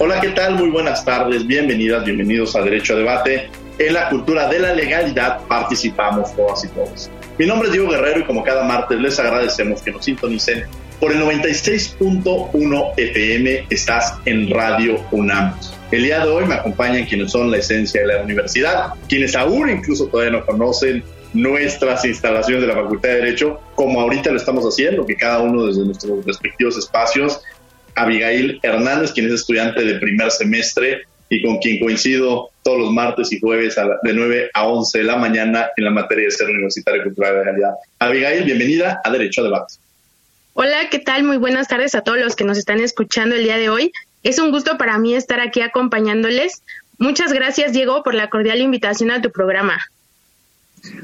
Hola, ¿qué tal? Muy buenas tardes, bienvenidas, bienvenidos a Derecho a Debate. En la cultura de la legalidad participamos todas y todos. Mi nombre es Diego Guerrero y como cada martes les agradecemos que nos sintonicen por el 96.1 FM. Estás en Radio UNAM. El día de hoy me acompañan quienes son la esencia de la universidad, quienes aún incluso todavía no conocen nuestras instalaciones de la Facultad de Derecho, como ahorita lo estamos haciendo, que cada uno desde nuestros respectivos espacios Abigail Hernández, quien es estudiante de primer semestre y con quien coincido todos los martes y jueves de 9 a 11 de la mañana en la materia de ser universitario cultural de realidad. Abigail, bienvenida a Derecho a Debate. Hola, ¿qué tal? Muy buenas tardes a todos los que nos están escuchando el día de hoy. Es un gusto para mí estar aquí acompañándoles. Muchas gracias, Diego, por la cordial invitación a tu programa.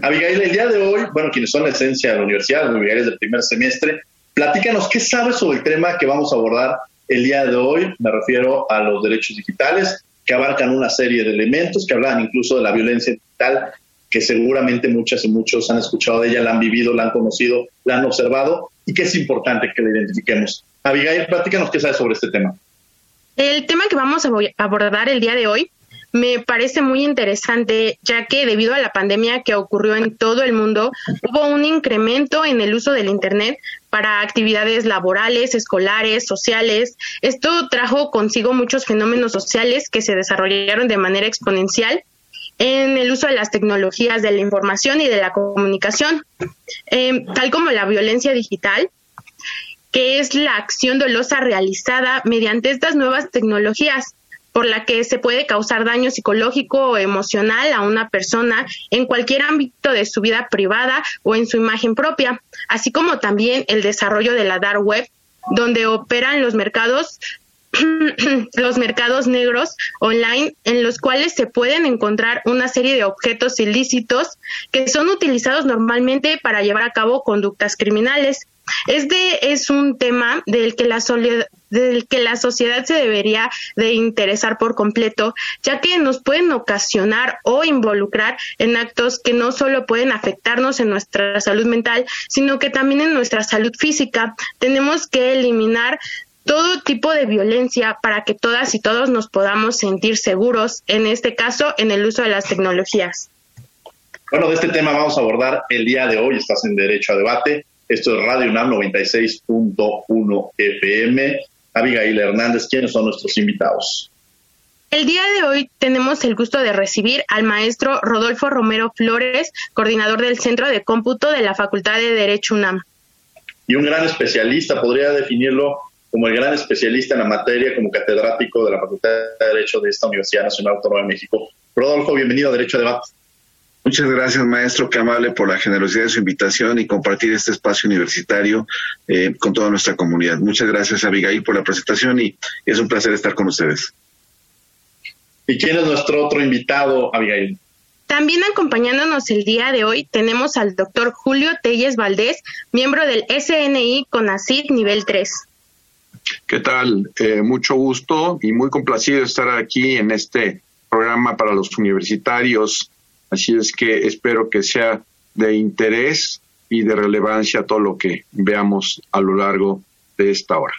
Abigail, el día de hoy, bueno, quienes son la esencia de la universidad, Abigail del primer semestre, Platícanos qué sabes sobre el tema que vamos a abordar el día de hoy. Me refiero a los derechos digitales, que abarcan una serie de elementos, que hablan incluso de la violencia digital, que seguramente muchas y muchos han escuchado de ella, la han vivido, la han conocido, la han observado, y que es importante que la identifiquemos. Abigail, platícanos qué sabes sobre este tema. El tema que vamos a abordar el día de hoy me parece muy interesante, ya que debido a la pandemia que ocurrió en todo el mundo, hubo un incremento en el uso del Internet para actividades laborales, escolares, sociales. Esto trajo consigo muchos fenómenos sociales que se desarrollaron de manera exponencial en el uso de las tecnologías de la información y de la comunicación, em, tal como la violencia digital, que es la acción dolosa realizada mediante estas nuevas tecnologías por la que se puede causar daño psicológico o emocional a una persona en cualquier ámbito de su vida privada o en su imagen propia, así como también el desarrollo de la dark web, donde operan los mercados los mercados negros online en los cuales se pueden encontrar una serie de objetos ilícitos que son utilizados normalmente para llevar a cabo conductas criminales. Este es un tema del que la del que la sociedad se debería de interesar por completo, ya que nos pueden ocasionar o involucrar en actos que no solo pueden afectarnos en nuestra salud mental, sino que también en nuestra salud física. Tenemos que eliminar todo tipo de violencia para que todas y todos nos podamos sentir seguros, en este caso, en el uso de las tecnologías. Bueno, de este tema vamos a abordar el día de hoy. Estás en Derecho a Debate. Esto es Radio UNAM 96.1 FM. Abigail Hernández, ¿quiénes son nuestros invitados? El día de hoy tenemos el gusto de recibir al maestro Rodolfo Romero Flores, coordinador del Centro de Cómputo de la Facultad de Derecho UNAM. Y un gran especialista, podría definirlo como el gran especialista en la materia, como catedrático de la Facultad de Derecho de esta Universidad Nacional Autónoma de México. Rodolfo, bienvenido a Derecho a Debate. Muchas gracias, maestro, qué amable por la generosidad de su invitación y compartir este espacio universitario eh, con toda nuestra comunidad. Muchas gracias, Abigail, por la presentación y es un placer estar con ustedes. ¿Y quién es nuestro otro invitado, Abigail? También acompañándonos el día de hoy tenemos al doctor Julio Telles Valdés, miembro del SNI CONACID nivel 3. ¿Qué tal? Eh, mucho gusto y muy complacido estar aquí en este programa para los universitarios Así es que espero que sea de interés y de relevancia todo lo que veamos a lo largo de esta hora.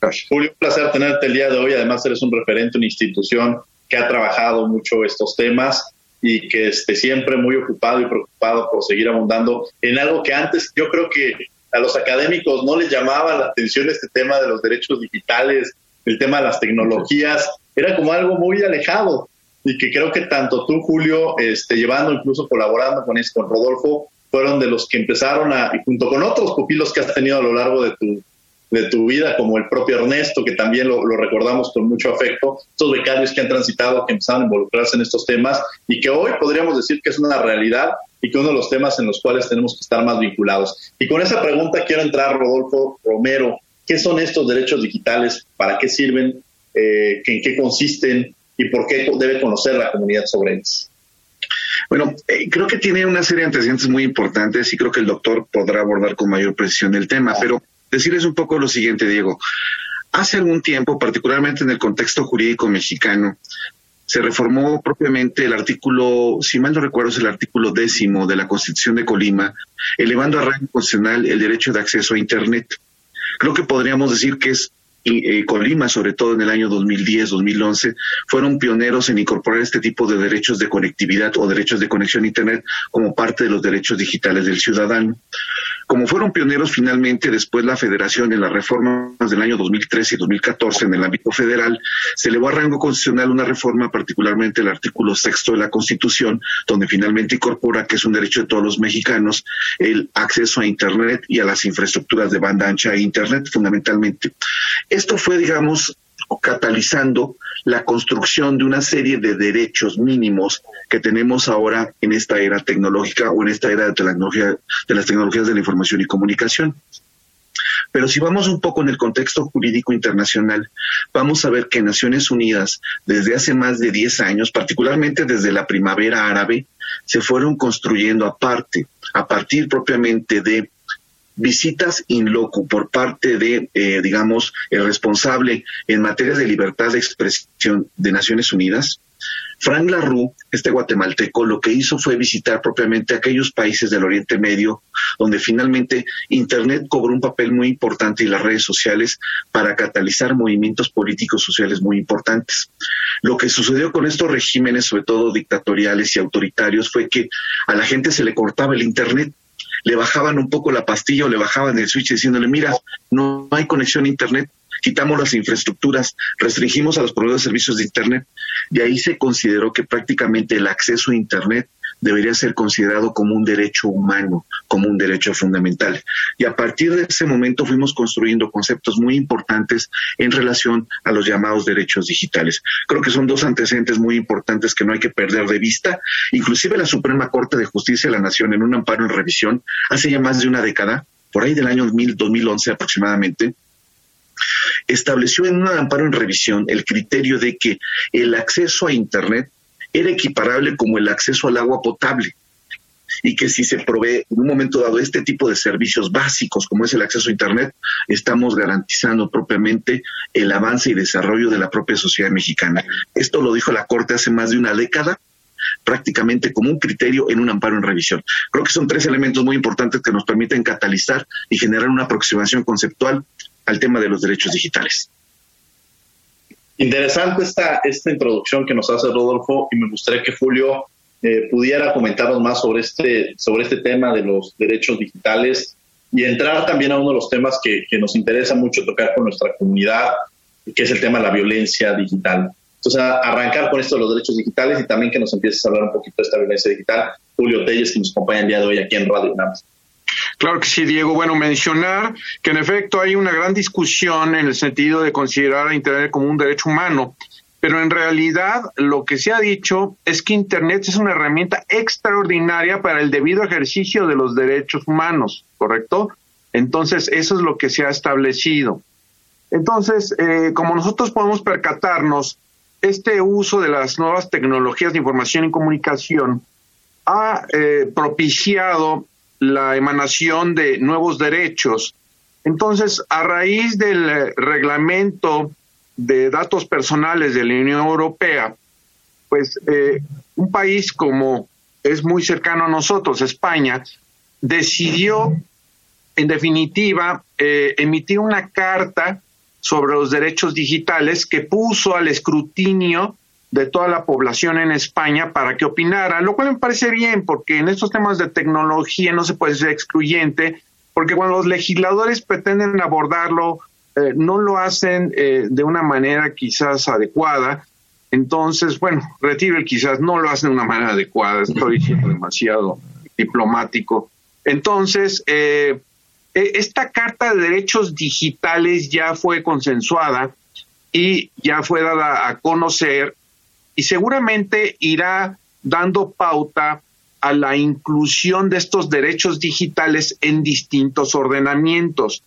Gracias. Julio, un placer tenerte el día de hoy. Además, eres un referente, una institución que ha trabajado mucho estos temas y que esté siempre muy ocupado y preocupado por seguir abundando en algo que antes yo creo que a los académicos no les llamaba la atención este tema de los derechos digitales, el tema de las tecnologías, era como algo muy alejado y que creo que tanto tú, Julio, este, llevando incluso colaborando con, con Rodolfo, fueron de los que empezaron a, y junto con otros pupilos que has tenido a lo largo de tu, de tu vida, como el propio Ernesto, que también lo, recordamos con mucho afecto, estos becarios que han transitado, que empezaron a involucrarse en estos temas y que hoy podríamos decir que es una realidad y que uno de los temas en los cuales tenemos que estar más vinculados. Y con esa pregunta quiero entrar, Rodolfo Romero, ¿qué son estos derechos digitales? ¿Para qué sirven? Eh, ¿En qué consisten? ¿Y por qué debe conocer la comunidad sobre ellos? Bueno, eh, creo que tiene una serie de antecedentes muy importantes y creo que el doctor podrá abordar con mayor precisión el tema, pero decirles un poco lo siguiente, Diego. Hace algún tiempo, particularmente en el contexto jurídico mexicano, se reformó propiamente el artículo, si mal no recuerdo, es el artículo décimo de la Constitución de Colima, elevando a rango constitucional el derecho de acceso a Internet. Creo que podríamos decir que es y, Colima, sobre todo en el año 2010-2011, fueron pioneros en incorporar este tipo de derechos de conectividad o derechos de conexión a Internet como parte de los derechos digitales del ciudadano. Como fueron pioneros finalmente, después la Federación en las reformas del año 2013 y 2014 en el ámbito federal, se elevó a rango constitucional una reforma, particularmente el artículo sexto de la Constitución, donde finalmente incorpora que es un derecho de todos los mexicanos el acceso a Internet y a las infraestructuras de banda ancha e Internet, fundamentalmente. Esto fue, digamos, catalizando la construcción de una serie de derechos mínimos que tenemos ahora en esta era tecnológica o en esta era de, de las tecnologías de la información y comunicación. Pero si vamos un poco en el contexto jurídico internacional, vamos a ver que Naciones Unidas, desde hace más de 10 años, particularmente desde la primavera árabe, se fueron construyendo aparte, a partir propiamente de visitas in loco por parte de, eh, digamos, el responsable en materia de libertad de expresión de Naciones Unidas, Frank LaRue, este guatemalteco, lo que hizo fue visitar propiamente aquellos países del Oriente Medio donde finalmente Internet cobró un papel muy importante y las redes sociales para catalizar movimientos políticos sociales muy importantes. Lo que sucedió con estos regímenes, sobre todo dictatoriales y autoritarios, fue que a la gente se le cortaba el Internet le bajaban un poco la pastilla o le bajaban el switch diciéndole, mira, no hay conexión a Internet, quitamos las infraestructuras, restringimos a los proveedores de servicios de Internet y ahí se consideró que prácticamente el acceso a Internet debería ser considerado como un derecho humano, como un derecho fundamental. Y a partir de ese momento fuimos construyendo conceptos muy importantes en relación a los llamados derechos digitales. Creo que son dos antecedentes muy importantes que no hay que perder de vista. Inclusive la Suprema Corte de Justicia de la Nación, en un amparo en revisión, hace ya más de una década, por ahí del año 2011 aproximadamente, estableció en un amparo en revisión el criterio de que el acceso a Internet era equiparable como el acceso al agua potable y que si se provee en un momento dado este tipo de servicios básicos como es el acceso a Internet, estamos garantizando propiamente el avance y desarrollo de la propia sociedad mexicana. Esto lo dijo la Corte hace más de una década prácticamente como un criterio en un amparo en revisión. Creo que son tres elementos muy importantes que nos permiten catalizar y generar una aproximación conceptual al tema de los derechos digitales. Interesante esta, esta introducción que nos hace Rodolfo y me gustaría que Julio eh, pudiera comentarnos más sobre este, sobre este tema de los derechos digitales y entrar también a uno de los temas que, nos interesa mucho tocar con nuestra comunidad, que es el tema de la violencia digital. Entonces, arrancar con esto de los derechos digitales y también que nos empieces a hablar un poquito de esta violencia digital. Julio Telles, que nos acompaña el día de hoy aquí en Radio UNAM. Claro que sí, Diego. Bueno, mencionar que en efecto hay una gran discusión en el sentido de considerar a Internet como un derecho humano, pero en realidad lo que se ha dicho es que Internet es una herramienta extraordinaria para el debido ejercicio de los derechos humanos, ¿correcto? Entonces, eso es lo que se ha establecido. Entonces, eh, como nosotros podemos percatarnos, este uso de las nuevas tecnologías de información y comunicación ha eh, propiciado la emanación de nuevos derechos. Entonces, a raíz del eh, reglamento de datos personales de la Unión Europea, pues eh, un país como es muy cercano a nosotros, España, decidió, en definitiva, eh, emitir una carta sobre los derechos digitales que puso al escrutinio de toda la población en España para que opinara, lo cual me parece bien, porque en estos temas de tecnología no se puede ser excluyente, porque cuando los legisladores pretenden abordarlo, eh, no lo hacen eh, de una manera quizás adecuada, Entonces, bueno, retiro el quizás no lo hace de una manera adecuada, estoy siendo demasiado diplomático. Entonces, eh, e, esta Carta de Derechos Digitales ya fue consensuada y ya fue dada a conocer y seguramente irá dando pauta a la inclusión de estos derechos digitales en distintos ordenamientos.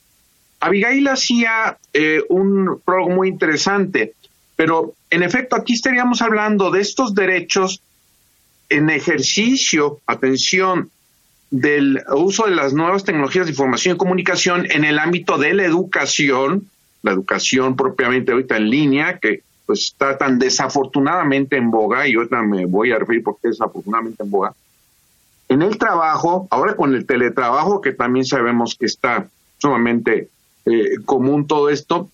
Abigail hacía eh, un prólogo muy interesante, pero en efecto aquí estaríamos hablando de estos derechos en ejercicio, atención, del uso de las nuevas tecnologías de información y comunicación en el ámbito de la educación, la educación propiamente ahorita en línea, que pues está tan desafortunadamente en boga, y ahorita me voy a referir porque desafortunadamente en boga, en el trabajo, ahora con el teletrabajo, que también sabemos que está sumamente eh, común todo esto,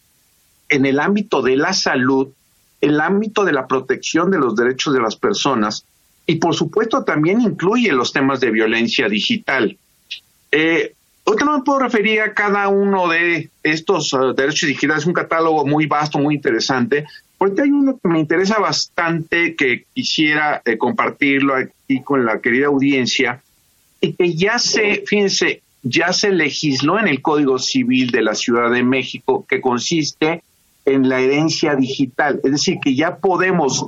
en el ámbito de la salud, el ámbito de la protección de los derechos de las personas, y por supuesto también incluye los temas de violencia digital. Eh, me puedo referir a cada uno de estos uh, derechos digitales, es un catálogo muy vasto, muy interesante, porque hay uno que me interesa bastante, que quisiera eh, compartirlo aquí con la querida audiencia, y que ya se, fíjense, ya se legisló en el Código Civil de la Ciudad de México, que consiste en la herencia digital. Es decir, que ya podemos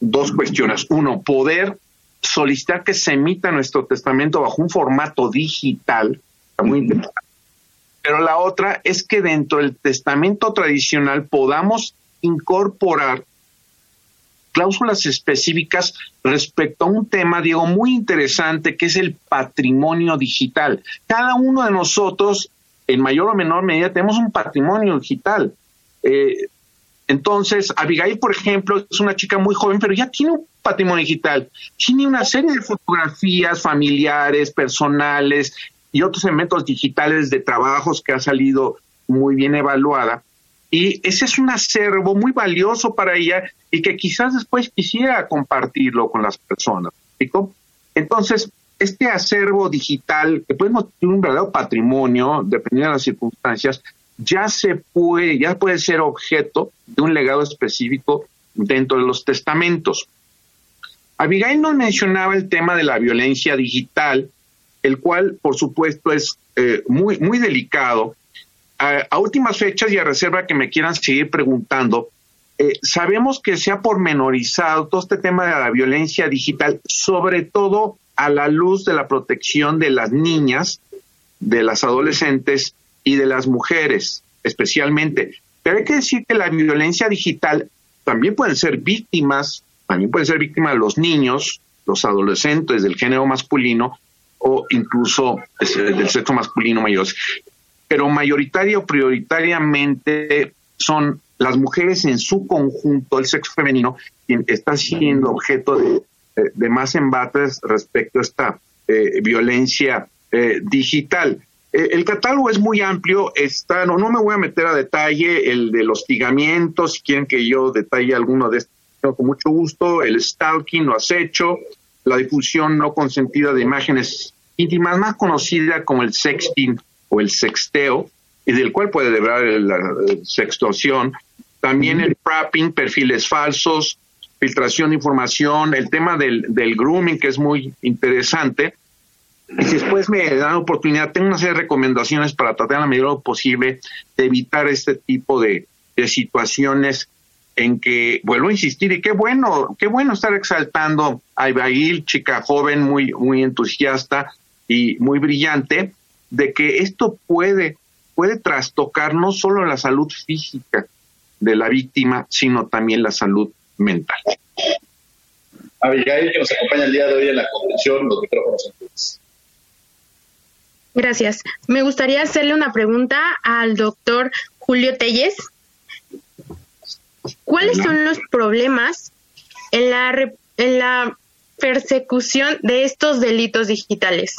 dos cuestiones. Uno, poder solicitar que se emita nuestro testamento bajo un formato digital. muy Pero la otra es que dentro del testamento tradicional podamos incorporar cláusulas específicas respecto a un tema, Diego, muy interesante, que es el patrimonio digital. Cada uno de nosotros, en mayor o menor medida, tenemos un patrimonio digital. Eh, entonces, Abigail, por ejemplo, es una chica muy joven, pero ya tiene un patrimonio digital. Tiene una serie de fotografías familiares, personales y otros elementos digitales de trabajos que ha salido muy bien evaluada. Y ese es un acervo muy valioso para ella y que quizás después quisiera compartirlo con las personas. Entonces, este acervo digital, que podemos tener un verdadero patrimonio, dependiendo de las circunstancias, ya se puede, ya puede ser objeto de un legado específico dentro de los testamentos. Abigail nos mencionaba el tema de la violencia digital, el cual, por supuesto, es eh, muy, muy delicado. A, últimas fechas y a reserva que me quieran seguir preguntando, eh, sabemos que se ha pormenorizado todo este tema de la violencia digital, sobre todo a la luz de la protección de las niñas, de las adolescentes y de las mujeres especialmente. Pero hay que decir que la violencia digital también pueden ser víctimas, también pueden ser víctimas los niños, los adolescentes del género masculino o incluso del sexo masculino mayor. Pero mayoritaria o prioritariamente son las mujeres en su conjunto, el sexo femenino, quien está siendo objeto de, más embates respecto a esta eh, violencia eh, digital. Eh, el catálogo es muy amplio, está, no, no me voy a meter a detalle el de los hostigamientos, si quieren que yo detalle alguno de estos, con mucho gusto, el stalking o acecho, la difusión no consentida de imágenes íntimas, más conocida como el sexting o el sexteo, y del cual puede deber la sextorsión, también el prapping, perfiles falsos, filtración de información, el tema del, del grooming, que es muy interesante, y si después me dan oportunidad, tengo una serie de recomendaciones para tratar a la medida posible de evitar este tipo de, situaciones en que vuelvo a insistir y qué bueno, qué bueno estar exaltando a Ibail, chica joven, muy, muy entusiasta y muy brillante, de que esto puede, puede trastocar no solo la salud física de la víctima, sino también la salud mental. Abigail, que nos acompaña el día de hoy en la convención, los micrófonos Gracias. Me gustaría hacerle una pregunta al doctor Julio Telles. ¿Cuáles son los problemas en la, en la persecución de estos delitos digitales?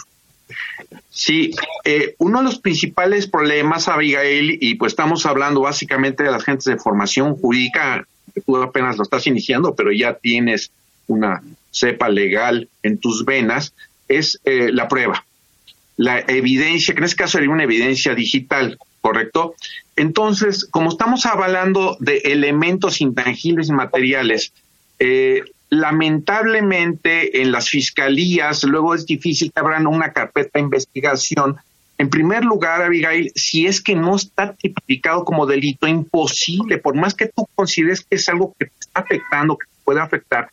Sí, eh, uno de los principales problemas, Abigail, y pues estamos hablando básicamente de las gentes de formación jurídica, tú apenas lo estás iniciando, pero ya tienes una cepa legal en tus venas, es eh, la prueba la evidencia, que en este caso sería una evidencia digital. ¿correcto? Entonces, como estamos hablando de elementos intangibles y materiales, eh, lamentablemente en las fiscalías luego es difícil que abran una carpeta de investigación. En primer lugar, Abigail, si es que no está tipificado como delito, imposible, por más que tú consideres que es algo que te está afectando, que te puede afectar,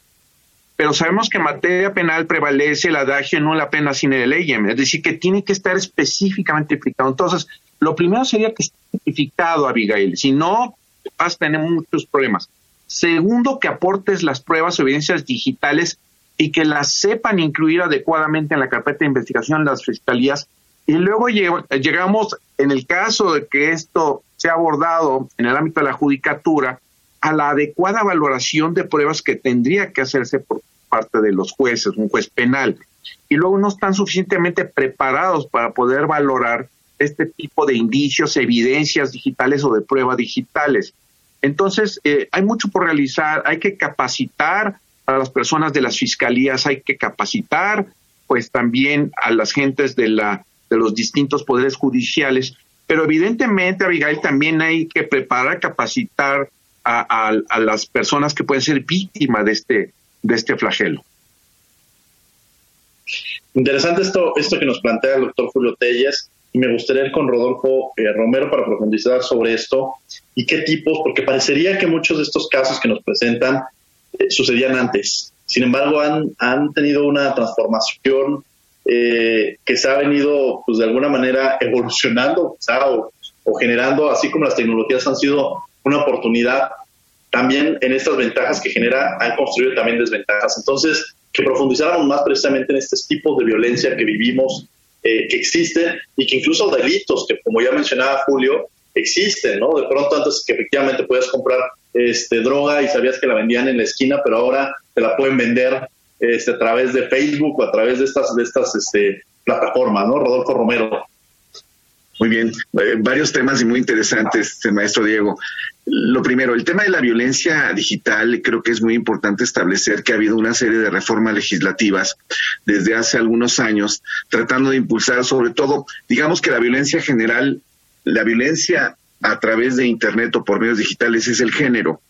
pero sabemos que en materia penal prevalece el adagio no la pena sine leyem, es decir, que tiene que estar específicamente tipificado. Entonces, lo primero sería que esté tipificado, Abigail, si no, vas a tener muchos problemas. Segundo, que aportes las pruebas o evidencias digitales y que las sepan incluir adecuadamente en la carpeta de investigación las fiscalías. Y luego llegamos, en el caso de que esto sea abordado en el ámbito de la judicatura, a la adecuada valoración de pruebas que tendría que hacerse por parte de los jueces, un juez penal, y luego no están suficientemente preparados para poder valorar este tipo de indicios, evidencias digitales o de pruebas digitales. Entonces, eh, hay mucho por realizar, hay que capacitar a las personas de las fiscalías, hay que capacitar pues también a las gentes de, la, de los distintos poderes judiciales, pero evidentemente, Abigail, también hay que preparar, capacitar a, las personas que pueden ser víctimas de este, de este flagelo. Interesante esto, esto que nos plantea el doctor Julio Telles y me gustaría ir con Rodolfo eh, Romero para profundizar sobre esto y qué tipos, porque parecería que muchos de estos casos que nos presentan eh, sucedían antes. Sin embargo, han, han tenido una transformación eh, que se ha venido, pues de alguna manera, evolucionando o, o generando, así como las tecnologías han sido una oportunidad, también en estas ventajas que genera han construido también desventajas. Entonces, que profundizáramos más precisamente en estos tipos de violencia que vivimos, eh, que existen y que incluso delitos que, como ya mencionaba Julio, existen, ¿no? De pronto antes que efectivamente puedas comprar este, droga y sabías que la vendían en la esquina, pero ahora te la pueden vender este, a través de Facebook o a través de estas, de estas este, plataformas, ¿no? Rodolfo Romero. Muy bien, eh, varios temas y muy interesantes, maestro Diego. Lo primero, el tema de la violencia digital, creo que es muy importante establecer que ha habido una serie de reformas legislativas desde hace algunos años, tratando de impulsar sobre todo, digamos que la violencia general, la violencia a través de Internet o por medios digitales es el género.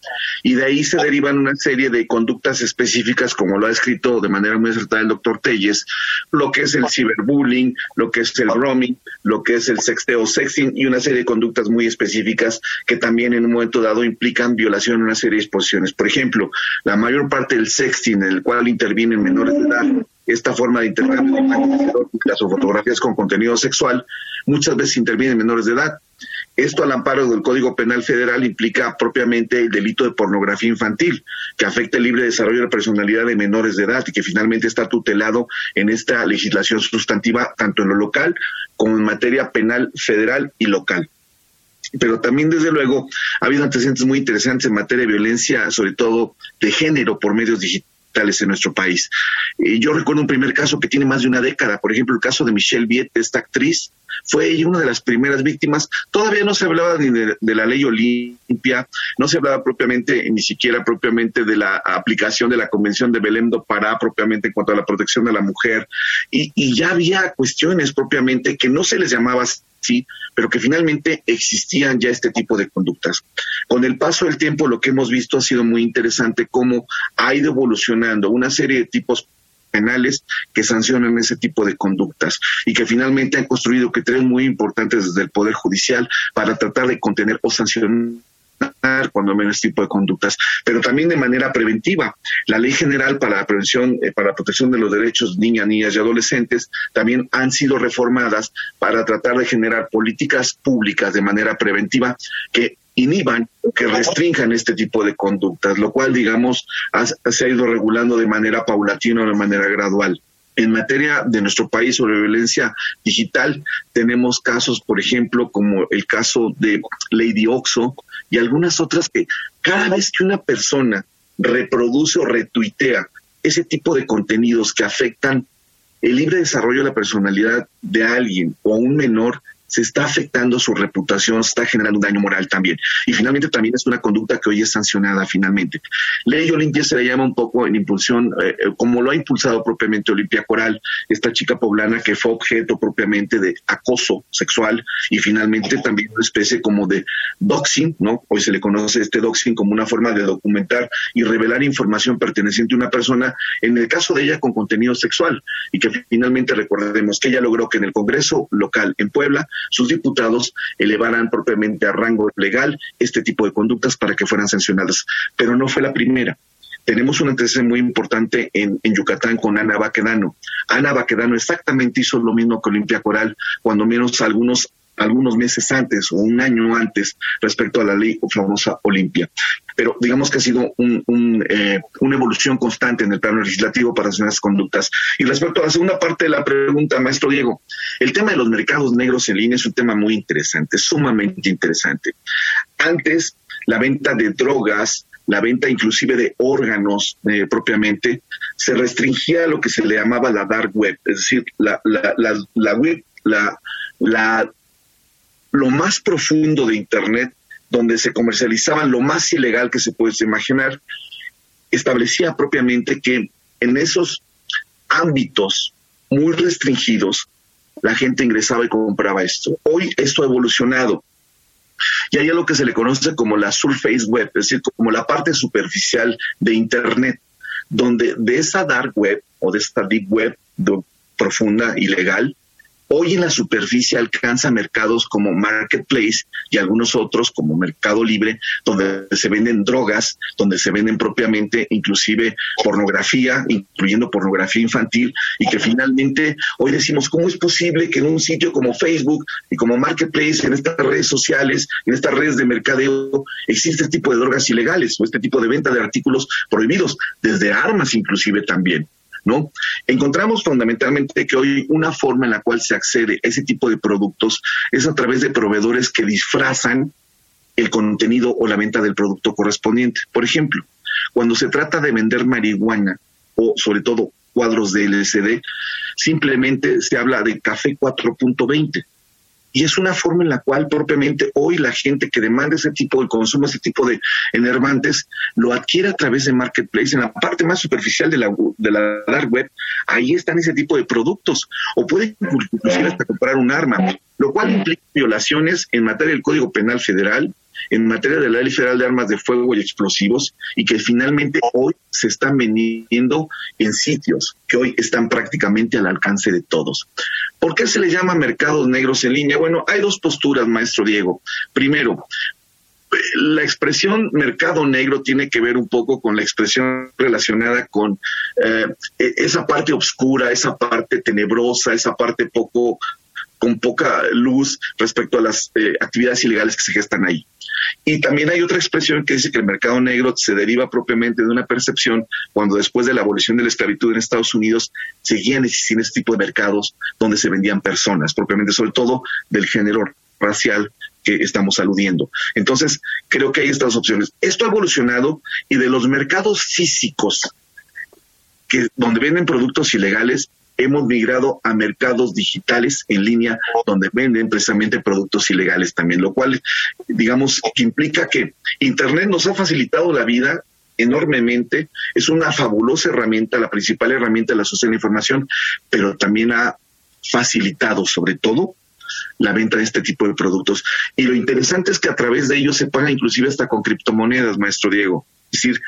Y de ahí se derivan una serie de conductas específicas, como lo ha escrito de manera muy acertada el doctor Telles, lo que es el ciberbullying, lo que es el roaming, lo que es el sexteo sexting y una serie de conductas muy específicas que también en un momento dado implican violación en una serie de disposiciones. Por ejemplo, la mayor parte del sexting en el cual intervienen menores de edad esta forma de intercambio de imágenes o fotografías con contenido sexual, muchas veces intervienen menores de edad. Esto al amparo del Código Penal Federal implica propiamente el delito de pornografía infantil, que afecta el libre desarrollo de la personalidad de menores de edad y que finalmente está tutelado en esta legislación sustantiva tanto en lo local como en materia penal federal y local. Pero también desde luego ha habido antecedentes muy interesantes en materia de violencia, sobre todo de género por medios digitales en nuestro país. Eh, yo recuerdo un primer caso que tiene más de una década, por ejemplo, el caso de Michelle Viet, esta actriz, fue ella una de las primeras víctimas. Todavía no se hablaba ni de, la ley Olimpia, no se hablaba propiamente, ni siquiera propiamente de la aplicación de la Convención de Belém do Pará, propiamente en cuanto a la protección de la mujer, y, y ya había cuestiones propiamente que no se les llamaba sí, pero que finalmente existían ya este tipo de conductas. Con el paso del tiempo lo que hemos visto ha sido muy interesante cómo ha ido evolucionando una serie de tipos penales que sancionan ese tipo de conductas y que finalmente han construido criterios muy importantes desde el Poder Judicial para tratar de contener o sancionar cuando menos tipo de conductas, pero también de manera preventiva. La Ley General para la Prevención, eh, para la Protección de los Derechos de Niñas, Niñas y Adolescentes también han sido reformadas para tratar de generar políticas públicas de manera preventiva que inhiban, que restrinjan este tipo de conductas, lo cual, digamos, se ha ido regulando de manera paulatina o de manera gradual. En materia de nuestro país sobre violencia digital, tenemos casos, por ejemplo, como el caso de Lady Oxo y algunas otras que cada vez que una persona reproduce o retuitea ese tipo de contenidos que afectan el libre desarrollo de la personalidad de alguien o un menor, se está afectando su reputación, se está generando un daño moral también. Y finalmente también es una conducta que hoy es sancionada finalmente. Ley Olimpia se le llama un poco en impulsión, eh, eh, como lo ha impulsado propiamente Olimpia Coral, esta chica poblana que fue objeto propiamente de acoso sexual y finalmente también una especie como de doxing, ¿no? Hoy se le conoce este doxing como una forma de documentar y revelar información perteneciente a una persona, en el caso de ella con contenido sexual, y que finalmente recordemos que ella logró que en el Congreso local en Puebla sus diputados elevaran propiamente a rango legal este tipo de conductas para que fueran sancionadas. Pero no fue la primera. Tenemos un antecedente muy importante en, Yucatán con Ana Baquedano. Ana Baquedano exactamente hizo lo mismo que Olimpia Coral, cuando menos algunos algunos meses antes o un año antes respecto a la ley famosa Olimpia. Pero digamos que ha sido eh, una evolución constante en el plano legislativo para esas conductas. Y respecto a la segunda parte de la pregunta, maestro Diego, el tema de los mercados negros en línea es un tema muy interesante, sumamente interesante. Antes, la venta de drogas, la venta inclusive de órganos eh, propiamente, se restringía a lo que se le llamaba la dark web, es decir, la, la, la web, la, la lo más profundo de Internet, donde se comercializaban lo más ilegal que se puede imaginar, establecía propiamente que en esos ámbitos muy restringidos, la gente ingresaba y compraba esto. Hoy esto ha evolucionado. Y hay algo que se le conoce como la surface web, es decir, como la parte superficial de Internet, donde de esa dark web o de esta deep web profunda, ilegal, Hoy en la superficie alcanza mercados como Marketplace y algunos otros como Mercado Libre, donde se venden drogas, donde se venden propiamente inclusive pornografía, incluyendo pornografía infantil, y que finalmente hoy decimos, ¿cómo es posible que en un sitio como Facebook y como Marketplace, en estas redes sociales, en estas redes de mercadeo, existe este tipo de drogas ilegales o este tipo de venta de artículos prohibidos, desde armas inclusive también? ¿No? Encontramos fundamentalmente que hoy una forma en la cual se accede a ese tipo de productos es a través de proveedores que disfrazan el contenido o la venta del producto correspondiente. Por ejemplo, cuando se trata de vender marihuana o sobre todo cuadros de LCD, simplemente se habla de café 4.20 y es una forma en la cual propiamente hoy la gente que demanda ese tipo de consumo, ese tipo de enervantes, lo adquiere a través de Marketplace. En la parte más superficial de la, de la dark web, ahí están ese tipo de productos. O pueden inclusive hasta comprar un arma, lo cual implica violaciones en materia del Código Penal Federal, en materia de la Ley Federal de Armas de Fuego y Explosivos y que finalmente hoy se están vendiendo en sitios que hoy están prácticamente al alcance de todos. ¿Por qué se le llama mercados negros en línea? Bueno, hay dos posturas, maestro Diego. Primero, la expresión mercado negro tiene que ver un poco con la expresión relacionada con eh, e-, esa parte oscura, esa parte tenebrosa, esa parte poco con poca luz respecto a las eh, actividades ilegales que se gestan ahí. Y también hay otra expresión que dice que el mercado negro se deriva propiamente de una percepción cuando después de la abolición de la esclavitud en Estados Unidos seguían existiendo este tipo de mercados donde se vendían personas, propiamente sobre todo del género racial que estamos aludiendo. Entonces, creo que hay estas opciones. Esto ha evolucionado y de los mercados físicos que donde venden productos ilegales hemos migrado a mercados digitales en línea donde venden precisamente productos ilegales también, lo cual, digamos, implica que Internet nos ha facilitado la vida enormemente, es una fabulosa herramienta, la principal herramienta de la sociedad de información, pero también ha facilitado sobre todo la venta de este tipo de productos. Y lo interesante es que a través de ellos se paga inclusive hasta con criptomonedas, maestro Diego. Es decir,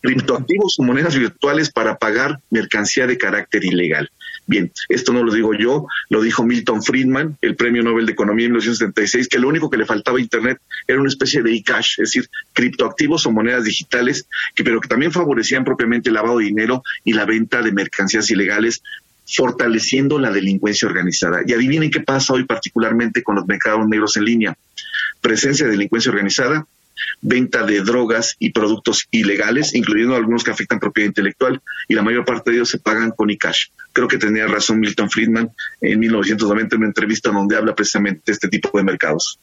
criptoactivos o monedas virtuales para pagar mercancía de carácter ilegal. Bien, esto no lo digo yo, lo dijo Milton Friedman, el premio Nobel de Economía en 1976, que lo único que le faltaba a Internet era una especie de e-cash, es decir, criptoactivos o monedas digitales, pero que también favorecían propiamente el lavado de dinero y la venta de mercancías ilegales, fortaleciendo la delincuencia organizada. Y adivinen qué pasa hoy particularmente con los mercados negros en línea. Presencia de delincuencia organizada, venta de drogas y productos ilegales, incluyendo algunos que afectan propiedad intelectual, y la mayor parte de ellos se pagan con e-cash. Creo que tenía razón Milton Friedman en 1990 en una entrevista donde habla precisamente de este tipo de mercados.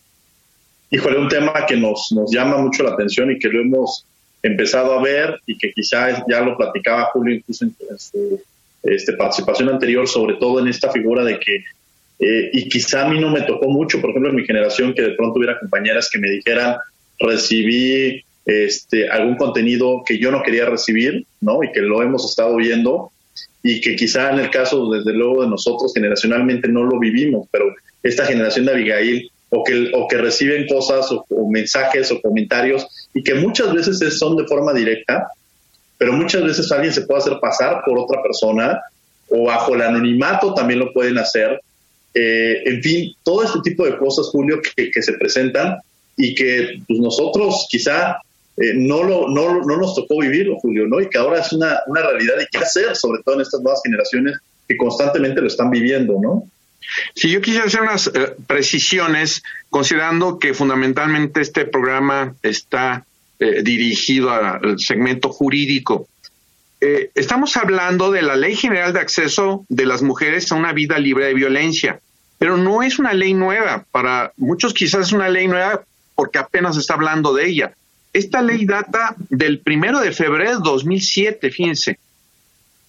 Híjole, un tema que nos, llama mucho la atención y que lo hemos empezado a ver y que quizá ya lo platicaba Julio incluso en su este, participación anterior, sobre todo en esta figura de que eh, y quizá a mí no me tocó mucho, por ejemplo, en mi generación, que de pronto hubiera compañeras que me dijeran, recibí este, algún contenido que yo no quería recibir, ¿no? Y que lo hemos estado viendo y que quizá en el caso, desde luego, de nosotros generacionalmente no lo vivimos, pero esta generación de Abigail o que, o que reciben cosas o, mensajes o comentarios y que muchas veces son de forma directa, pero muchas veces alguien se puede hacer pasar por otra persona o bajo el anonimato también lo pueden hacer. Eh, en fin, todo este tipo de cosas, Julio, que, que se presentan y que pues, nosotros quizá eh, no, lo, no, no nos tocó vivirlo, Julio, ¿no? Y que ahora es una, una realidad y qué hacer, sobre todo en estas nuevas generaciones que constantemente lo están viviendo, ¿no? Si yo quisiera hacer unas eh, precisiones, considerando que fundamentalmente este programa está eh, dirigido al segmento jurídico. Eh, estamos hablando de la Ley General de Acceso de las Mujeres a una vida libre de violencia, pero no es una ley nueva. Para muchos quizás es una ley nueva porque apenas está hablando de ella. Esta ley data del primero de febrero de 2007, fíjense.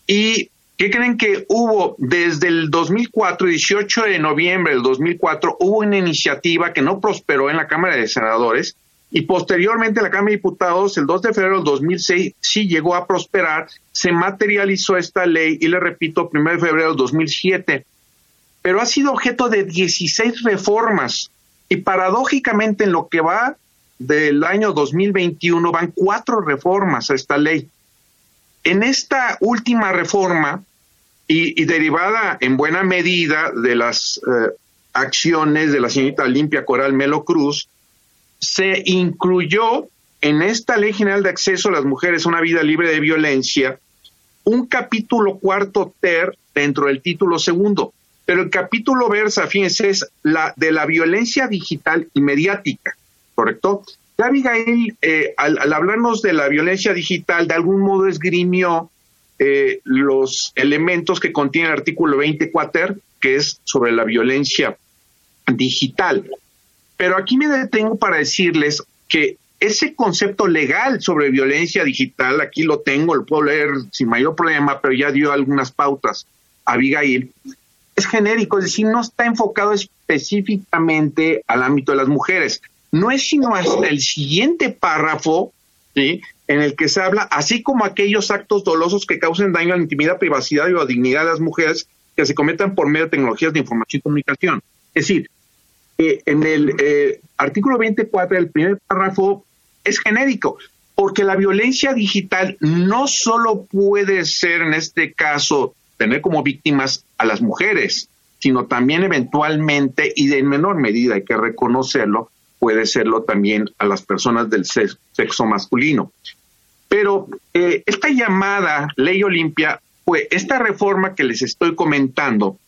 Y ¿Qué creen que hubo desde el 2004, 18 de noviembre del 2004, hubo una iniciativa que no prosperó en la Cámara de Senadores y posteriormente en la Cámara de Diputados, el 2 de febrero del 2006, sí llegó a prosperar, se materializó esta ley y le repito, 1 de febrero del 2007, pero ha sido objeto de 16 reformas y paradójicamente en lo que va del año 2021 van cuatro reformas a esta ley. En esta última reforma, y, derivada en buena medida de las eh, acciones de la señorita Limpia Coral Melo Cruz, se incluyó en esta Ley General de Acceso a las Mujeres a una vida libre de violencia un capítulo cuarto ter dentro del título segundo. Pero el capítulo versa, fíjense, es la de la violencia digital y mediática, ¿correcto? Abigail, eh, al, hablarnos de la violencia digital, de algún modo esgrimió eh, los elementos que contiene el artículo 24, que es sobre la violencia digital. Pero aquí me detengo para decirles que ese concepto legal sobre violencia digital, aquí lo tengo, lo puedo leer sin mayor problema, pero ya dio algunas pautas a Abigail, es genérico, es decir, no está enfocado específicamente al ámbito de las mujeres no es sino hasta el siguiente párrafo, ¿sí? en el que se habla, así como aquellos actos dolosos que causen daño a la intimidad, privacidad y la dignidad de las mujeres que se cometan por medio de tecnologías de información y comunicación. Es decir, eh, en el eh, artículo 24 del primer párrafo es genérico, porque la violencia digital no solo puede ser en este caso tener como víctimas a las mujeres, sino también eventualmente y de menor medida, hay que reconocerlo, puede serlo también a las personas del sexo masculino. Pero eh, esta llamada ley Olimpia, pues esta reforma que les estoy comentando,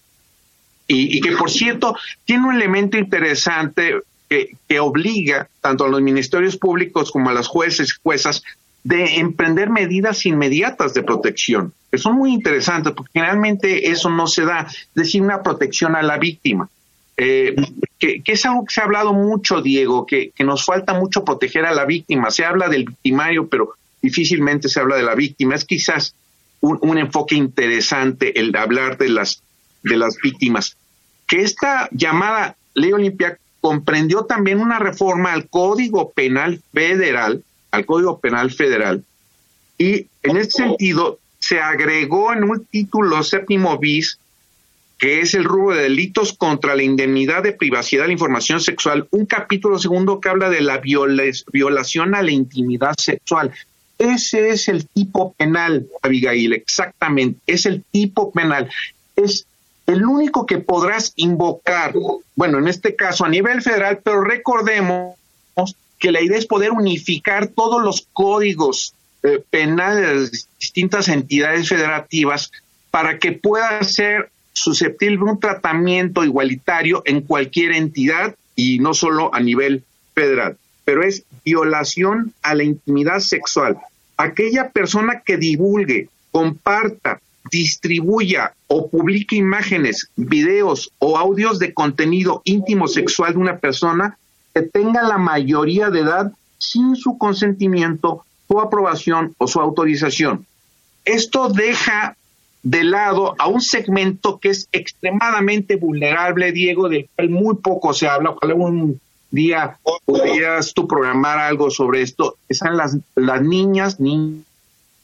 y, que por cierto tiene un elemento interesante que, que, obliga tanto a los ministerios públicos como a las jueces y juezas de emprender medidas inmediatas de protección, que son muy interesantes, porque generalmente eso no se da, es decir, una protección a la víctima. Eh, que, es algo que se ha hablado mucho, Diego, que, nos falta mucho proteger a la víctima. Se habla del victimario, pero difícilmente se habla de la víctima. Es quizás un, enfoque interesante el hablar de las, de las víctimas. Que esta llamada ley Olimpia comprendió también una reforma al Código Penal Federal, al Código Penal Federal, y en ese sentido se agregó en un título séptimo bis que es el rubro de delitos contra la indemnidad de privacidad de la información sexual, un capítulo segundo que habla de la violación a la intimidad sexual. Ese es el tipo penal, Abigail, exactamente, es el tipo penal. Es el único que podrás invocar, bueno, en este caso a nivel federal, pero recordemos que la idea es poder unificar todos los códigos eh, penales de las distintas entidades federativas para que pueda ser susceptible un tratamiento igualitario en cualquier entidad y no solo a nivel federal, pero es violación a la intimidad sexual. Aquella persona que divulgue, comparta, distribuya o publique imágenes, videos o audios de contenido íntimo sexual de una persona que tenga la mayoría de edad sin su consentimiento, su aprobación o su autorización. Esto deja de lado a un segmento que es extremadamente vulnerable, Diego, del cual muy poco se habla. Ojalá un día podrías tú programar algo sobre esto. Están las, las niñas, niños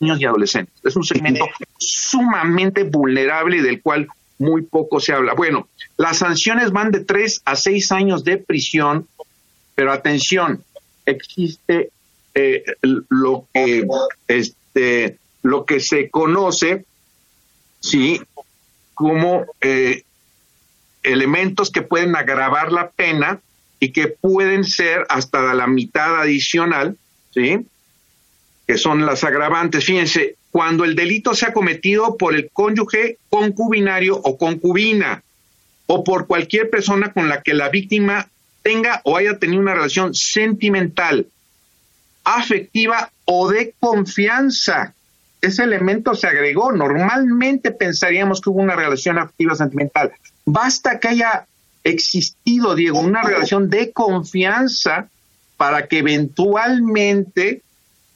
y adolescentes. Es un segmento sumamente vulnerable y del cual muy poco se habla. Bueno, las sanciones van de tres a seis años de prisión, pero atención, existe eh, lo que este lo que se conoce sí como eh, elementos que pueden agravar la pena y que pueden ser hasta la mitad adicional, ¿sí? Que son las agravantes. Fíjense, cuando el delito sea cometido por el cónyuge concubinario o concubina o por cualquier persona con la que la víctima tenga o haya tenido una relación sentimental, afectiva o de confianza. Ese elemento se agregó. Normalmente pensaríamos que hubo una relación afectiva sentimental. Basta que haya existido, Diego, una relación de confianza para que eventualmente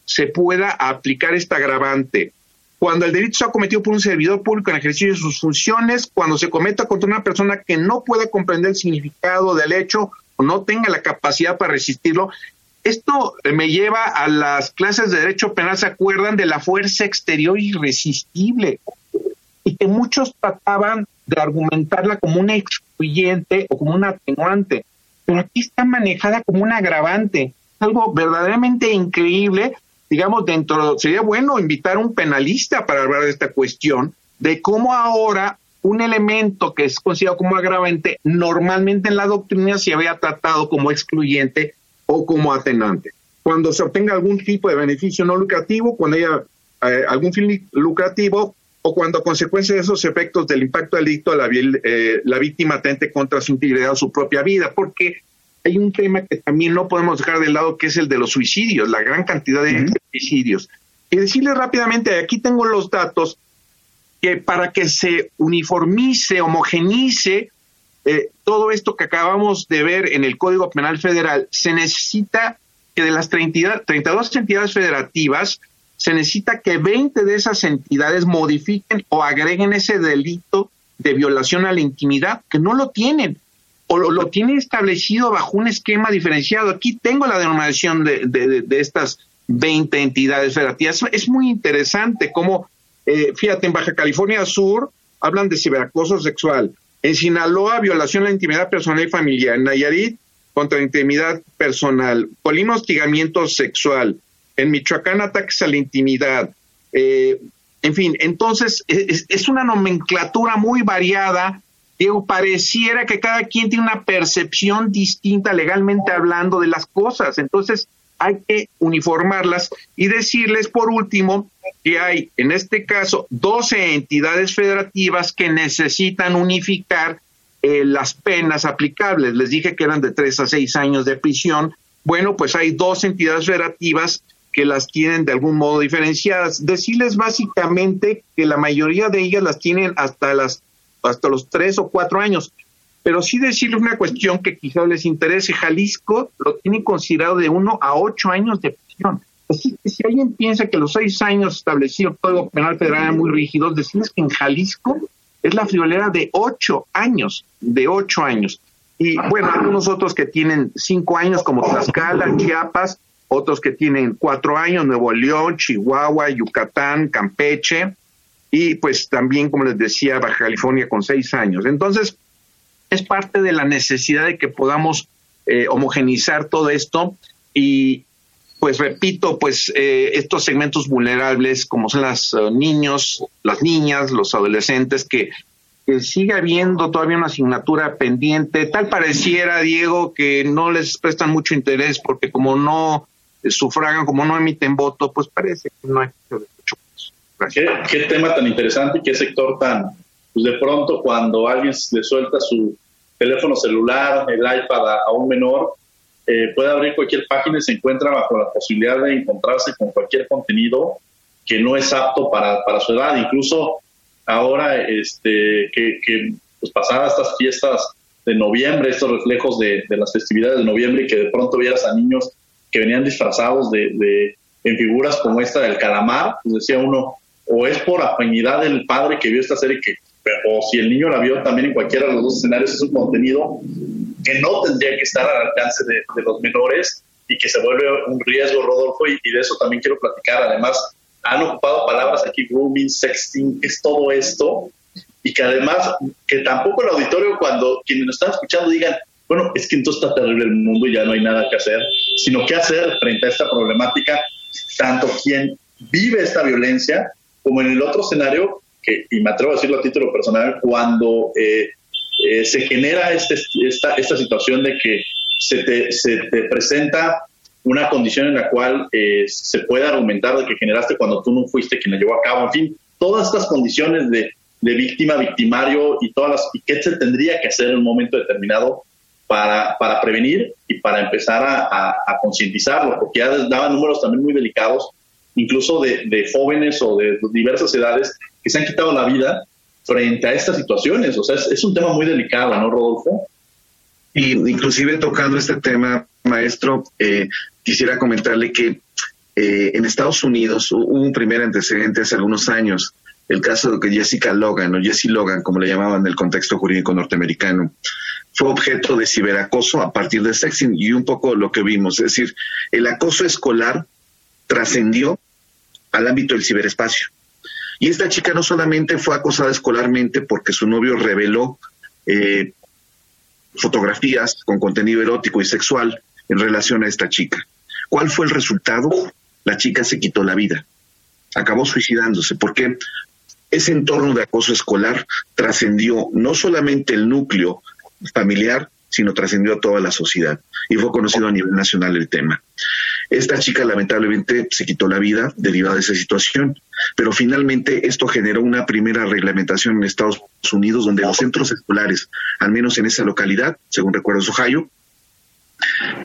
se pueda aplicar esta agravante. Cuando el delito sea cometido por un servidor público en ejercicio de sus funciones, cuando se cometa contra una persona que no pueda comprender el significado del hecho no tenga la capacidad para resistirlo, esto me lleva a las clases de derecho penal, ¿se acuerdan de la fuerza exterior irresistible? Y que muchos trataban de argumentarla como una excluyente o como un atenuante, pero aquí está manejada como un agravante, algo verdaderamente increíble digamos, dentro, sería bueno invitar a un penalista para hablar de esta cuestión, de cómo ahora un elemento que es considerado como agravante, normalmente en la doctrina se había tratado como excluyente o como atenante. Cuando se obtenga algún tipo de beneficio no lucrativo, cuando haya eh, algún fin lucrativo, o cuando a consecuencia de esos efectos del impacto del la, eh, la víctima atente contra su integridad o su propia vida, porque hay un tema que también no podemos dejar de lado, que es el de los suicidios, la gran cantidad de suicidios. Y decirle rápidamente, aquí tengo los datos, que para que se uniformice, homogenice eh, todo esto que acabamos de ver en el Código Penal Federal, se necesita que de las 30, 32 entidades federativas, se necesita que 20 de esas entidades modifiquen o agreguen ese delito de violación a la intimidad, que no lo tienen o lo, tiene establecido bajo un esquema diferenciado. Aquí tengo la denominación de, de, estas 20 entidades federativas. Es muy interesante cómo, eh, fíjate, en Baja California Sur hablan de ciberacoso sexual, en Sinaloa violación a la intimidad personal y familiar, en Nayarit contra la intimidad personal, Colima hostigamiento sexual, en Michoacán ataques a la intimidad. Eh, en fin, entonces es, es una nomenclatura muy variada. Diego, pareciera que cada quien tiene una percepción distinta legalmente hablando de las cosas. Entonces, hay que uniformarlas y decirles, por último, que hay, en este caso, 12 entidades federativas que necesitan unificar eh, las penas aplicables. Les dije que eran de 3 a 6 años de prisión. Bueno, pues hay dos entidades federativas que las tienen de algún modo diferenciadas. Decirles básicamente que la mayoría de ellas las tienen hasta las hasta los tres o cuatro años. Pero sí decirles una cuestión que quizás les interese. Jalisco lo tiene considerado de uno a ocho años de prisión. Así que si alguien piensa que los seis años establecidos el Código Penal Federal eran muy rígidos, decirles que en Jalisco es la friolera de ocho años, de ocho años. Y bueno, algunos otros que tienen cinco años, como Tlaxcala, Chiapas, otros que tienen cuatro años, Nuevo León, Chihuahua, Yucatán, Campeche, y pues también, como les decía, Baja California con seis años. Entonces, es parte de la necesidad de que podamos eh, homogenizar todo esto y, pues repito, pues eh, estos segmentos vulnerables como son los eh, niños, las niñas, los adolescentes, que, que sigue habiendo todavía una asignatura pendiente. Tal pareciera, Diego, que no les prestan mucho interés porque como no sufragan, como no emiten voto, pues parece que no hay mucho ¿Qué, tema tan interesante y qué sector tan, pues de pronto cuando alguien le suelta su teléfono celular, el iPad a, un menor, eh, puede abrir cualquier página y se encuentra bajo la posibilidad de encontrarse con cualquier contenido que no es apto para, para su edad. Incluso ahora este, que, pues pasadas estas fiestas de noviembre, estos reflejos de, de, las festividades de noviembre y que de pronto vieras a niños que venían disfrazados de, de en figuras como esta del calamar, pues decía uno, o es por afinidad del padre que vio esta serie que o si el niño la vio también en cualquiera de los dos escenarios, es un contenido que no tendría que estar al alcance de, los menores y que se vuelve un riesgo, Rodolfo, y, de eso también quiero platicar. Además, han ocupado palabras aquí, grooming, sexting, es todo esto, y que además, que tampoco el auditorio, cuando quienes nos están escuchando digan, bueno, es que entonces está terrible el mundo y ya no hay nada que hacer, sino qué hacer frente a esta problemática, tanto quien vive esta violencia como en el otro escenario, que, y me atrevo a decirlo a título personal, cuando eh, eh, se genera este, esta, esta situación de que se te, se te presenta una condición en la cual eh, se puede argumentar de que generaste cuando tú no fuiste quien la llevó a cabo, en fin, todas estas condiciones de, de víctima, victimario y todas las y qué se tendría que hacer en un momento determinado para, para prevenir y para empezar a, a, concientizarlo, porque ya daban números también muy delicados, incluso de, de, jóvenes o de diversas edades que se han quitado la vida frente a estas situaciones. O sea, es, un tema muy delicado, ¿no, Rodolfo? Y inclusive tocando este tema, maestro, eh, quisiera comentarle que eh, en Estados Unidos hubo un primer antecedente hace algunos años, el caso de que Jessica Logan, o Jessie Logan, como le llamaban en el contexto jurídico norteamericano, fue objeto de ciberacoso a partir de sexting y un poco lo que vimos, es decir, el acoso escolar trascendió al ámbito del ciberespacio. Y esta chica no solamente fue acosada escolarmente porque su novio reveló eh, fotografías con contenido erótico y sexual en relación a esta chica. ¿Cuál fue el resultado? La chica se quitó la vida, acabó suicidándose, porque ese entorno de acoso escolar trascendió no solamente el núcleo familiar, sino trascendió a toda la sociedad y fue conocido a nivel nacional el tema. Esta chica lamentablemente se quitó la vida derivada de esa situación, pero finalmente esto generó una primera reglamentación en Estados Unidos donde los centros escolares, al menos en esa localidad, según recuerdo es Ohio,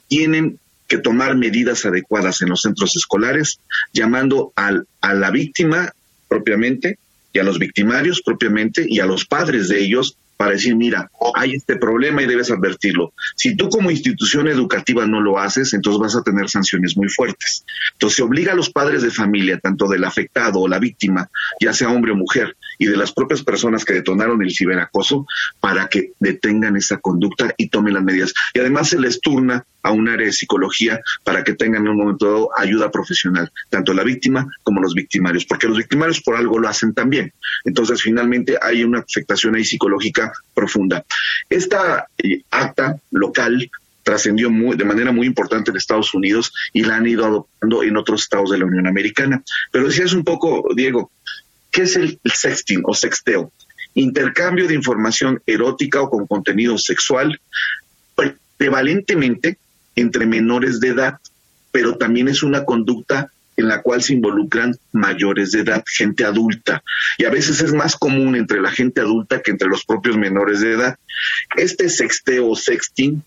tienen que tomar medidas adecuadas en los centros escolares, llamando al, a la víctima propiamente y a los victimarios propiamente y a los padres de ellos para decir, mira, hay este problema y debes advertirlo. Si tú como institución educativa no lo haces, entonces vas a tener sanciones muy fuertes. Entonces se obliga a los padres de familia, tanto del afectado o la víctima, ya sea hombre o mujer, y de las propias personas que detonaron el ciberacoso, para que detengan esa conducta y tomen las medidas. Y además se les turna a un área de psicología para que tengan en un momento dado ayuda profesional, tanto la víctima como los victimarios, porque los victimarios por algo lo hacen también. Entonces, finalmente hay una afectación ahí psicológica profunda. Esta eh, acta local trascendió de manera muy importante en Estados Unidos y la han ido adoptando en otros estados de la Unión Americana. Pero decías un poco, Diego, ¿qué es el sexting o sexteo? Intercambio de información erótica o con contenido sexual, prevalentemente entre menores de edad, pero también es una conducta en la cual se involucran mayores de edad, gente adulta. Y a veces es más común entre la gente adulta que entre los propios menores de edad. Este sexteo o sexting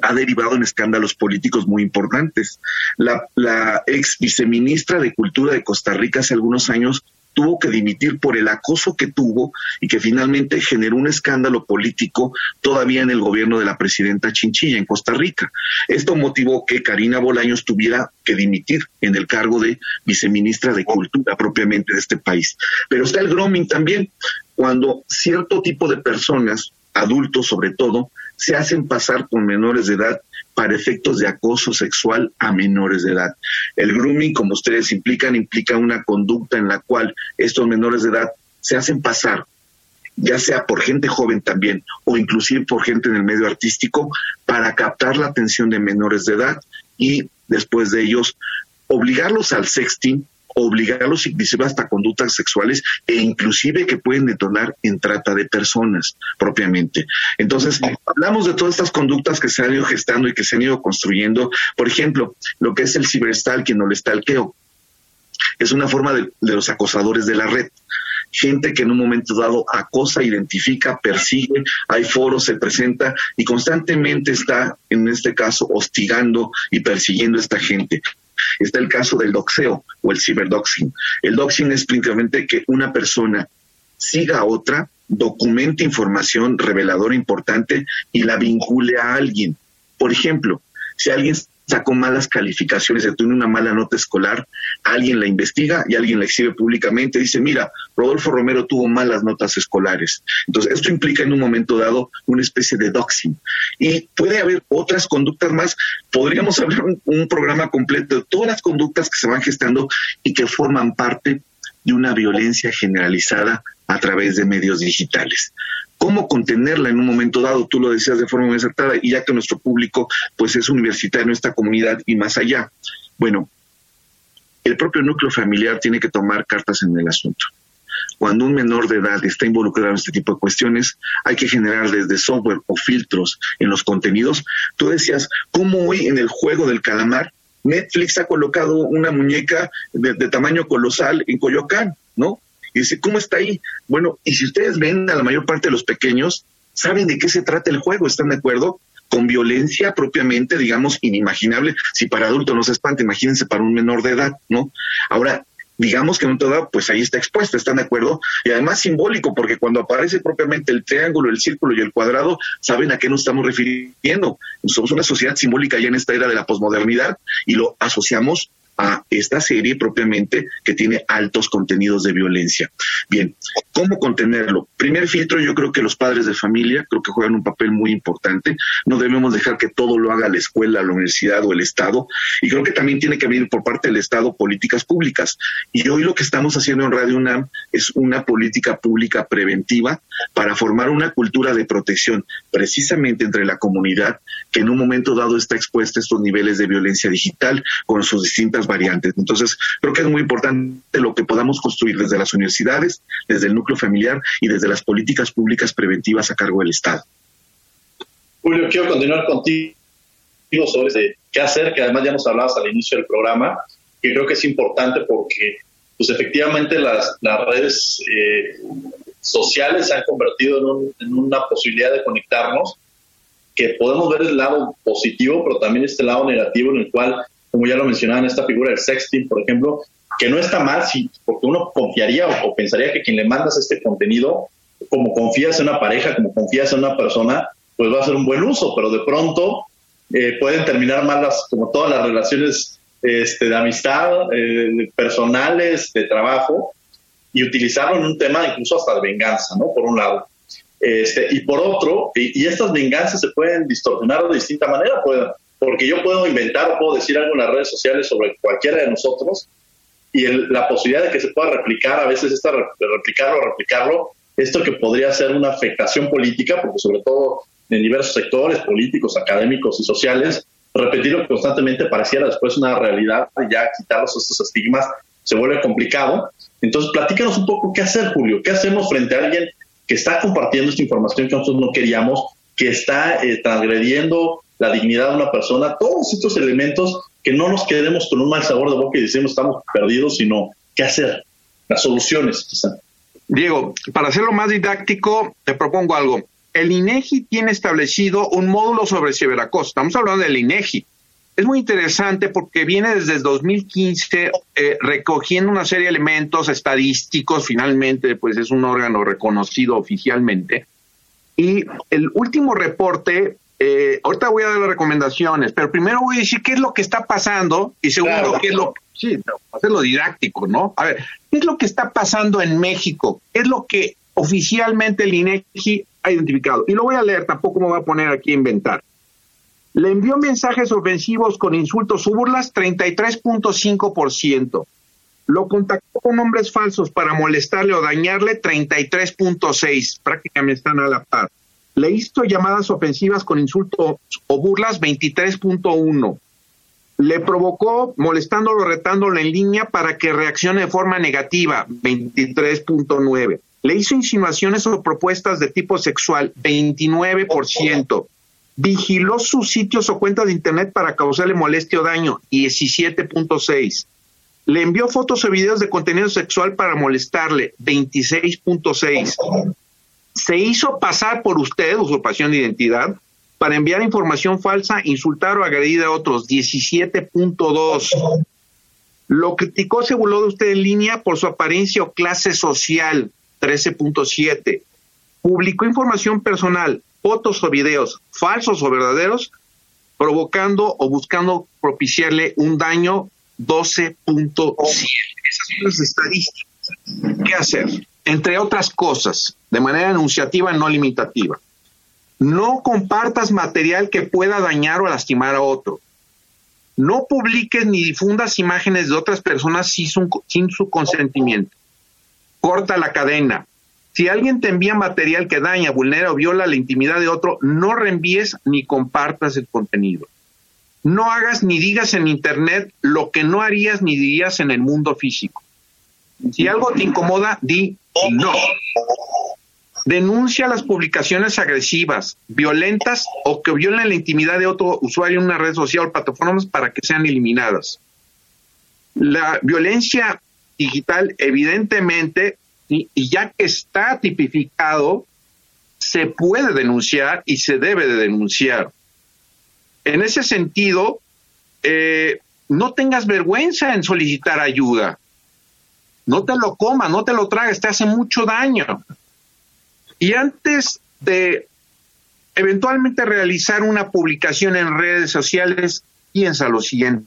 ha derivado en escándalos políticos muy importantes. La, la ex viceministra de Cultura de Costa Rica hace algunos años tuvo que dimitir por el acoso que tuvo y que finalmente generó un escándalo político todavía en el gobierno de la presidenta Chinchilla en Costa Rica. Esto motivó que Karina Bolaños tuviera que dimitir en el cargo de viceministra de Cultura propiamente de este país. Pero está el grooming también, cuando cierto tipo de personas, adultos sobre todo, se hacen pasar por menores de edad para efectos de acoso sexual a menores de edad. El grooming, como ustedes implican, implica una conducta en la cual estos menores de edad se hacen pasar ya sea por gente joven también o inclusive por gente en el medio artístico, para captar la atención de menores de edad y después de ellos obligarlos al sexting obligarlos inclusive hasta conductas sexuales e inclusive que pueden detonar en trata de personas propiamente. Entonces, hablamos de todas estas conductas que se han ido gestando y que se han ido construyendo. Por ejemplo, lo que es el ciberstalking o el stalkeo. Es una forma de, de los acosadores de la red gente que en un momento dado acosa, identifica, persigue, hay foros, se presenta y constantemente está, en este caso, hostigando y persiguiendo a esta gente. Está el caso del doxeo o el ciberdoxing. El doxing es principalmente que una persona siga a otra, documente información reveladora importante y la vincule a alguien. Por ejemplo, si alguien sacó malas calificaciones, tiene una mala nota escolar, alguien la investiga y alguien la exhibe públicamente, dice, mira, Rodolfo Romero tuvo malas notas escolares. Entonces, esto implica en un momento dado una especie de doxing. Y puede haber otras conductas más. Podríamos hablar un, un programa completo de todas las conductas que se van gestando y que forman parte de una violencia generalizada a través de medios digitales cómo contenerla en un momento dado, tú lo decías de forma muy acertada, y ya que nuestro público pues es universitario en esta comunidad y más allá. Bueno, el propio núcleo familiar tiene que tomar cartas en el asunto. Cuando un menor de edad está involucrado en este tipo de cuestiones, hay que generar desde software o filtros en los contenidos. Tú decías, ¿cómo hoy en el juego del calamar Netflix ha colocado una muñeca de, de tamaño colosal en Coyoacán, ¿no? Y dice, ¿cómo está ahí? Bueno, y si ustedes ven a la mayor parte de los pequeños, saben de qué se trata el juego, ¿están de acuerdo? Con violencia propiamente, digamos, inimaginable. Si para adulto no se espanta, imagínense para un menor de edad, ¿no? Ahora, digamos que en todo pues ahí está expuesto, ¿están de acuerdo? Y además simbólico, porque cuando aparece propiamente el triángulo, el círculo y el cuadrado, saben a qué nos estamos refiriendo. Somos una sociedad simbólica ya en esta era de la posmodernidad y lo asociamos a esta serie propiamente que tiene altos contenidos de violencia. Bien, ¿cómo contenerlo? Primer filtro, yo creo que los padres de familia creo que juegan un papel muy importante. No debemos dejar que todo lo haga la escuela, la universidad o el Estado. Y creo que también tiene que haber por parte del Estado políticas públicas. Y hoy lo que estamos haciendo en Radio UNAM es una política pública preventiva para formar una cultura de protección precisamente entre la comunidad que en un momento dado está expuesta a estos niveles de violencia digital con sus distintas variantes. Entonces, creo que es muy importante lo que podamos construir desde las universidades, desde el núcleo familiar y desde las políticas públicas preventivas a cargo del Estado. Julio, quiero continuar contigo sobre qué hacer, que además ya nos hablabas al inicio del programa, que creo que es importante porque, pues efectivamente, las, redes eh, sociales se han convertido en, una posibilidad de conectarnos, que podemos ver el lado positivo, pero también este lado negativo en el cual como ya lo mencionaba en esta figura del sexting, por ejemplo, que no está mal, si, porque uno confiaría o, pensaría que quien le mandas este contenido, como confías en una pareja, como confías en una persona, pues va a ser un buen uso, pero de pronto eh, pueden terminar mal las, como todas las relaciones este, de amistad, eh, personales, de trabajo, y utilizarlo en un tema incluso hasta de venganza, ¿no? Por un lado. Este, y por otro, y, y estas venganzas se pueden distorsionar de distinta manera, pueden, porque yo puedo inventar o puedo decir algo en las redes sociales sobre cualquiera de nosotros y la posibilidad de que se pueda replicar, a veces esta replicarlo, replicarlo, esto que podría ser una afectación política, porque sobre todo en diversos sectores políticos, académicos y sociales, repetirlo constantemente pareciera después una realidad, ya quitarlos estos estigmas se vuelve complicado. Entonces, platícanos un poco qué hacer, Julio, qué hacemos frente a alguien que está compartiendo esta información que nosotros no queríamos, que está eh, transgrediendo la dignidad de una persona, todos estos elementos que no nos quedemos con un mal sabor de boca y decimos estamos perdidos, sino qué hacer, las soluciones quizá. Diego, para hacerlo más didáctico, te propongo algo. El INEGI tiene establecido un módulo sobre ciberacoso. Estamos hablando del INEGI. Es muy interesante porque viene desde el 2015 eh, recogiendo una serie de elementos estadísticos. Finalmente, pues es un órgano reconocido oficialmente. Y el último reporte eh, ahorita voy a dar las recomendaciones, pero primero voy a decir qué es lo que está pasando y segundo, qué es lo sí, hacerlo didáctico, ¿no? A ver, ¿qué es lo que está pasando en México? ¿Qué es lo que oficialmente el INEGI ha identificado? Y lo voy a leer, tampoco me voy a poner aquí a inventar. Le envió mensajes ofensivos con insultos o burlas 33.5%. Lo contactó con nombres falsos para molestarle o dañarle 33.6%. Prácticamente están a la par le hizo llamadas ofensivas con insultos o burlas 23.1. Le provocó molestándolo, retándolo en línea para que reaccione de forma negativa 23.9. Le hizo insinuaciones o propuestas de tipo sexual 29%. Vigiló sus sitios o cuentas de internet para causarle molestia o daño 17.6. Le envió fotos o videos de contenido sexual para molestarle 26.6 se hizo pasar por usted, usurpación de identidad, para enviar información falsa, insultar o agredir a otros, 17.2. Lo criticó, se burló de usted en línea por su apariencia o clase social, 13.7. Publicó información personal, fotos o videos falsos o verdaderos, provocando o buscando propiciarle un daño 12.7. Esas son las estadísticas. ¿Qué hacer? Entre otras cosas, de manera enunciativa, no limitativa. No compartas material que pueda dañar o lastimar a otro. No publiques ni difundas imágenes de otras personas sin su, sin su consentimiento. Corta la cadena. Si alguien te envía material que daña, vulnera o viola la intimidad de otro, no reenvíes ni compartas el contenido. No hagas ni digas en Internet lo que no harías ni dirías en el mundo físico. Si algo te incomoda, di no. Denuncia las publicaciones agresivas, violentas o que violen la intimidad de otro usuario en una red social o plataformas para que sean eliminadas. La violencia digital, evidentemente, y, ya que está tipificado, se puede denunciar y se debe de denunciar. En ese sentido, eh, no tengas vergüenza en solicitar ayuda. No te lo comas, no te lo tragues, te hace mucho daño. Y antes de eventualmente realizar una publicación en redes sociales, piensa lo siguiente.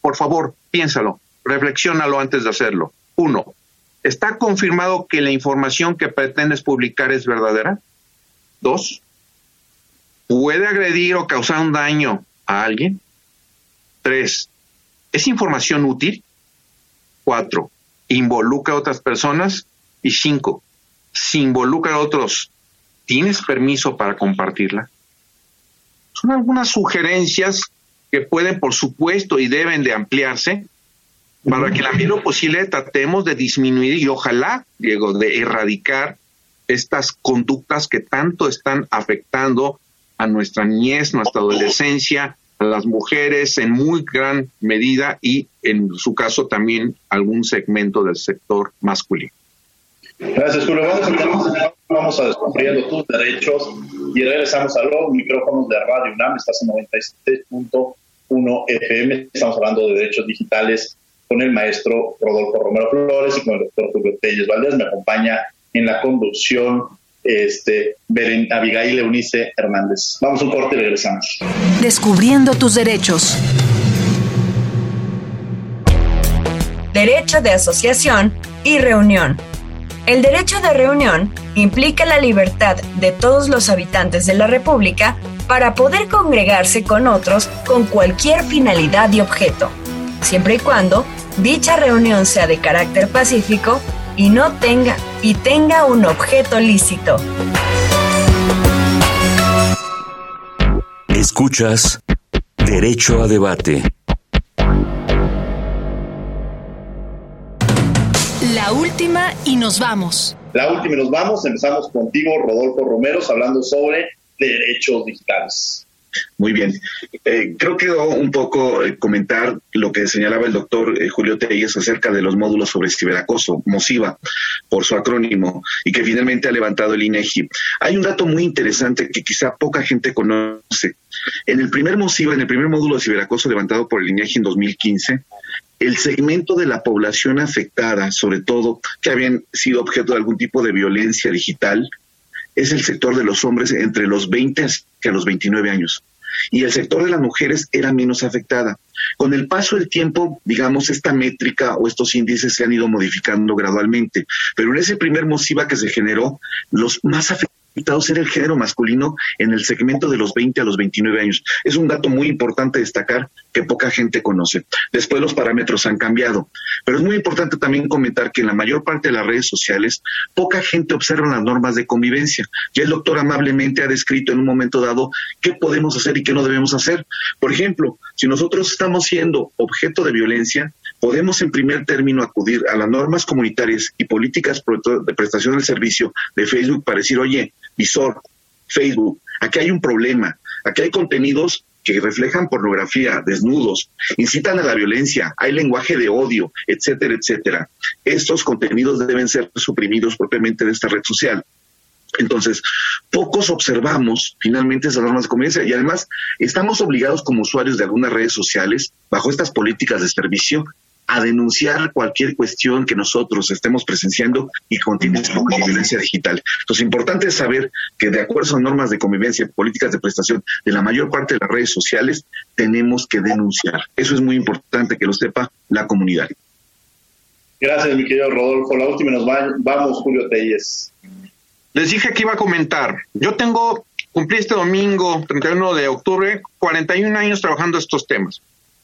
Por favor, piénsalo, reflexiónalo antes de hacerlo. Uno, ¿está confirmado que la información que pretendes publicar es verdadera? Dos, ¿puede agredir o causar un daño a alguien? Tres, ¿es información útil? Cuatro, ¿involucra a otras personas? Y cinco, si involucra a otros, ¿tienes permiso para compartirla? Son algunas sugerencias que pueden, por supuesto, y deben de ampliarse para que la medida posible tratemos de disminuir y ojalá, Diego, de erradicar estas conductas que tanto están afectando a nuestra niñez, nuestra adolescencia, a las mujeres en muy gran medida y en su caso también algún segmento del sector masculino. Gracias, Julio. Vamos a, descubriendo tus derechos y regresamos a los micrófonos de Radio UNAM. Estás en 96.1 FM. Estamos hablando de derechos digitales con el maestro Rodolfo Romero Flores y con el doctor Julio Telles Valdés. Me acompaña en la conducción este, Abigail Eunice Hernández. Vamos a un corte y regresamos. Descubriendo tus derechos. Derecho de asociación y reunión. El derecho de reunión implica la libertad de todos los habitantes de la República para poder congregarse con otros con cualquier finalidad y objeto, siempre y cuando dicha reunión sea de carácter pacífico y no tenga y tenga un objeto lícito. Escuchas Derecho a debate. La última y nos vamos. La última y nos vamos. Empezamos contigo, Rodolfo Romero, hablando sobre derechos digitales. Muy bien. Eh, creo que un poco eh, comentar lo que señalaba el doctor eh, Julio Telles acerca de los módulos sobre ciberacoso, MOSIVA, por su acrónimo, y que finalmente ha levantado el INEGI. Hay un dato muy interesante que quizá poca gente conoce. En el primer MOSIVA, en el primer módulo de ciberacoso levantado por el INEGI en 2015, el segmento de la población afectada, sobre todo que habían sido objeto de algún tipo de violencia digital, es el sector de los hombres entre los 20 que a los 29 años. Y el sector de las mujeres era menos afectada. Con el paso del tiempo, digamos, esta métrica o estos índices se han ido modificando gradualmente. Pero en ese primer MOSIVA que se generó, los más afectados ser el género masculino en el segmento de los 20 a los 29 años. Es un dato muy importante destacar que poca gente conoce. Después los parámetros han cambiado, pero es muy importante también comentar que en la mayor parte de las redes sociales poca gente observa las normas de convivencia. Ya el doctor amablemente ha descrito en un momento dado qué podemos hacer y qué no debemos hacer. Por ejemplo, si nosotros estamos siendo objeto de violencia, podemos en primer término acudir a las normas comunitarias y políticas de prestación del servicio de Facebook para decir, oye, visor, Facebook, aquí hay un problema, aquí hay contenidos que reflejan pornografía, desnudos, incitan a la violencia, hay lenguaje de odio, etcétera, etcétera. Estos contenidos deben ser suprimidos propiamente de esta red social. Entonces, pocos observamos finalmente esas normas de convivencia y además estamos obligados como usuarios de algunas redes sociales, bajo estas políticas de servicio, a denunciar cualquier cuestión que nosotros estemos presenciando y continúe con violencia digital. Entonces, importante es saber que de acuerdo a normas de convivencia, políticas de prestación de la mayor parte de las redes sociales, tenemos que denunciar. Eso es muy importante que lo sepa la comunidad. Gracias, mi querido Rodolfo. La última nos va, vamos, Julio Telles. Les dije que iba a comentar. Yo tengo, cumplí este domingo, 31 de octubre, 41 años trabajando estos temas.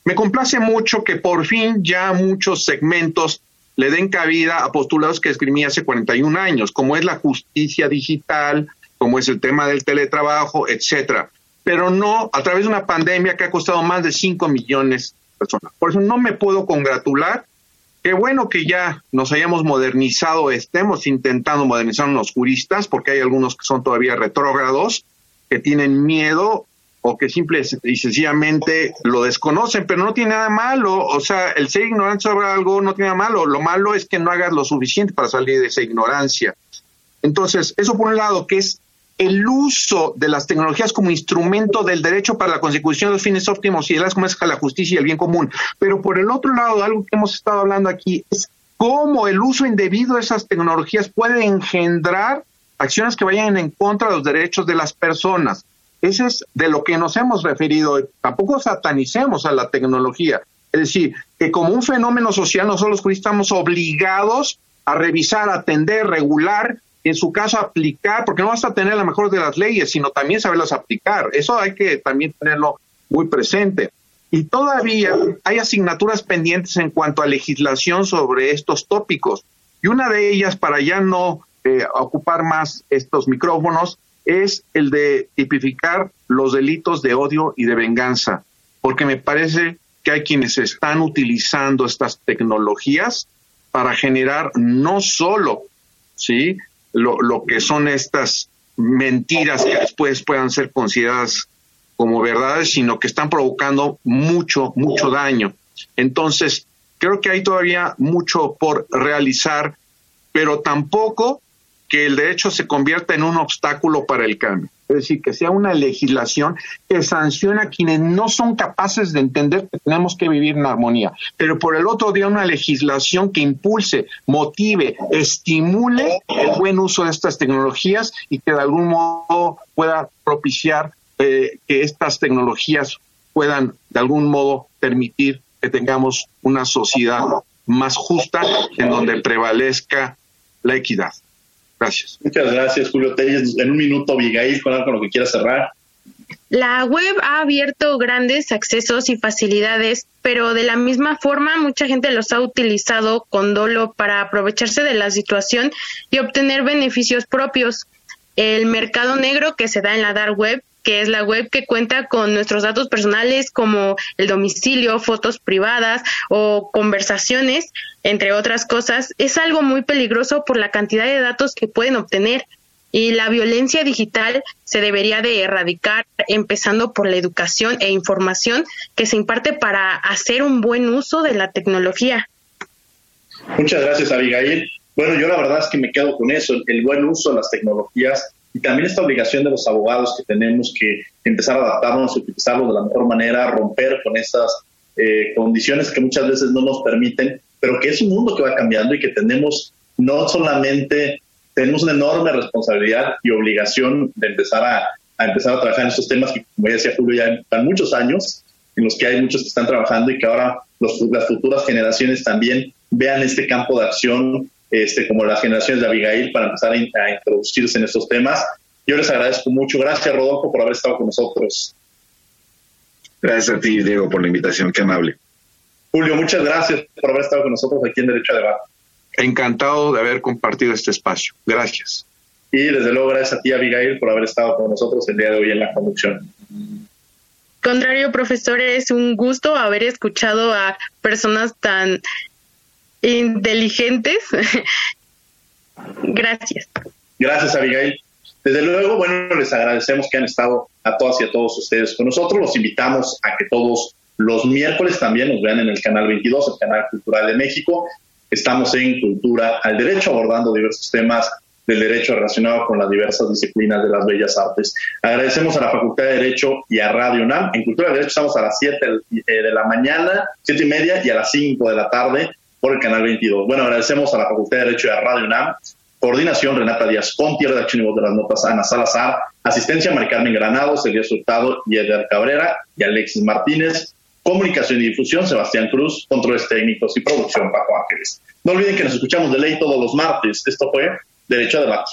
Me complace mucho que por fin ya muchos segmentos le den cabida a postulados que escribí hace 41 años, como es la justicia digital, como es el tema del teletrabajo, etcétera. Pero no a través de una pandemia que ha costado más de 5 millones de personas. Por eso no me puedo congratular. Qué bueno que ya nos hayamos modernizado, estemos intentando modernizar los juristas, porque hay algunos que son todavía retrógrados, que tienen miedo o que simple y sencillamente lo desconocen, pero no tiene nada malo, o sea, el ser ignorante sobre algo no tiene nada malo, lo malo es que no hagas lo suficiente para salir de esa ignorancia. Entonces, eso por un lado, que es el uso de las tecnologías como instrumento del derecho para la consecución de los fines óptimos y de las como es la justicia y el bien común. Pero por el otro lado, algo que hemos estado hablando aquí es cómo el uso indebido de esas tecnologías puede engendrar acciones que vayan en contra de los derechos de las personas. Ese es de lo que nos hemos referido. Tampoco satanicemos a la tecnología. Es decir, que como un fenómeno social nosotros estamos obligados a revisar, atender, regular, en su caso aplicar, porque no basta tener la mejor de las leyes, sino también saberlas aplicar. Eso hay que también tenerlo muy presente. Y todavía hay asignaturas pendientes en cuanto a legislación sobre estos tópicos. Y una de ellas, para ya no eh, ocupar más estos micrófonos, es el de tipificar los delitos de odio y de venganza, porque me parece que hay quienes están utilizando estas tecnologías para generar no solo ¿sí? lo, lo que son estas mentiras que después puedan ser consideradas como verdades, sino que están provocando mucho, mucho daño. Entonces, creo que hay todavía mucho por realizar, pero tampoco que el derecho se convierta en un obstáculo para el cambio. Es decir, que sea una legislación que sanciona a quienes no son capaces de entender que tenemos que vivir en armonía. Pero por el otro día, una legislación que impulse, motive, estimule el buen uso de estas tecnologías y que de algún modo pueda propiciar eh, que estas tecnologías puedan de algún modo permitir que tengamos una sociedad más justa en donde prevalezca la equidad. Gracias. Muchas gracias, Julio Telles. En un minuto, Abigail, con algo lo que quiera cerrar. La web ha abierto grandes accesos y facilidades, pero de la misma forma mucha gente los ha utilizado con dolo para aprovecharse de la situación y obtener beneficios propios. El mercado negro que se da en la dark web que es la web que cuenta con nuestros datos personales como el domicilio, fotos privadas o conversaciones, entre otras cosas, es algo muy peligroso por la cantidad de datos que pueden obtener. Y la violencia digital se debería de erradicar empezando por la educación e información que se imparte para hacer un buen uso de la tecnología. Muchas gracias, Abigail. Bueno, yo la verdad es que me quedo con eso, el buen uso de las tecnologías y también esta obligación de los abogados que tenemos que empezar a adaptarnos, utilizarlo de la mejor manera, romper con esas eh, condiciones que muchas veces no nos permiten, pero que es un mundo que va cambiando y que tenemos no solamente, tenemos una enorme responsabilidad y obligación de empezar a, empezar a trabajar en estos temas que, como ya decía Julio, ya están muchos años en los que hay muchos que están trabajando y que ahora los, las futuras generaciones también vean este campo de acción este, como las generaciones de Abigail para empezar a, introducirse en estos temas. Yo les agradezco mucho. Gracias, Rodolfo, por haber estado con nosotros. Gracias a ti, Diego, por la invitación. Qué amable. Julio, muchas gracias por haber estado con nosotros aquí en Derecho a Debate. Encantado de haber compartido este espacio. Gracias. Y desde luego, gracias a ti, Abigail, por haber estado con nosotros el día de hoy en la conducción. Contrario, profesor, es un gusto haber escuchado a personas tan inteligentes. Gracias. Gracias, Abigail. Desde luego, bueno, les agradecemos que han estado a todas y a todos ustedes con nosotros. Los invitamos a que todos los miércoles también nos vean en el canal 22, el canal cultural de México. Estamos en Cultura al Derecho, abordando diversos temas del derecho relacionado con las diversas disciplinas de las bellas artes. Agradecemos a la Facultad de Derecho y a Radio UNAM. En Cultura de Derecho estamos a las 7 eh, de la mañana, 7 y media y a las 5 de la tarde por el canal 22. Bueno, agradecemos a la Facultad de Derecho a Radio UNAM. Coordinación Renata Díaz Conti, redacción y voz de las notas Ana Salazar, asistencia Mari Carmen Granados, Elías Hurtado y Cabrera y Alexis Martínez, comunicación y difusión Sebastián Cruz, controles técnicos y producción Paco Ángeles. No olviden que nos escuchamos de ley todos los martes. Esto fue Derecho a Debate.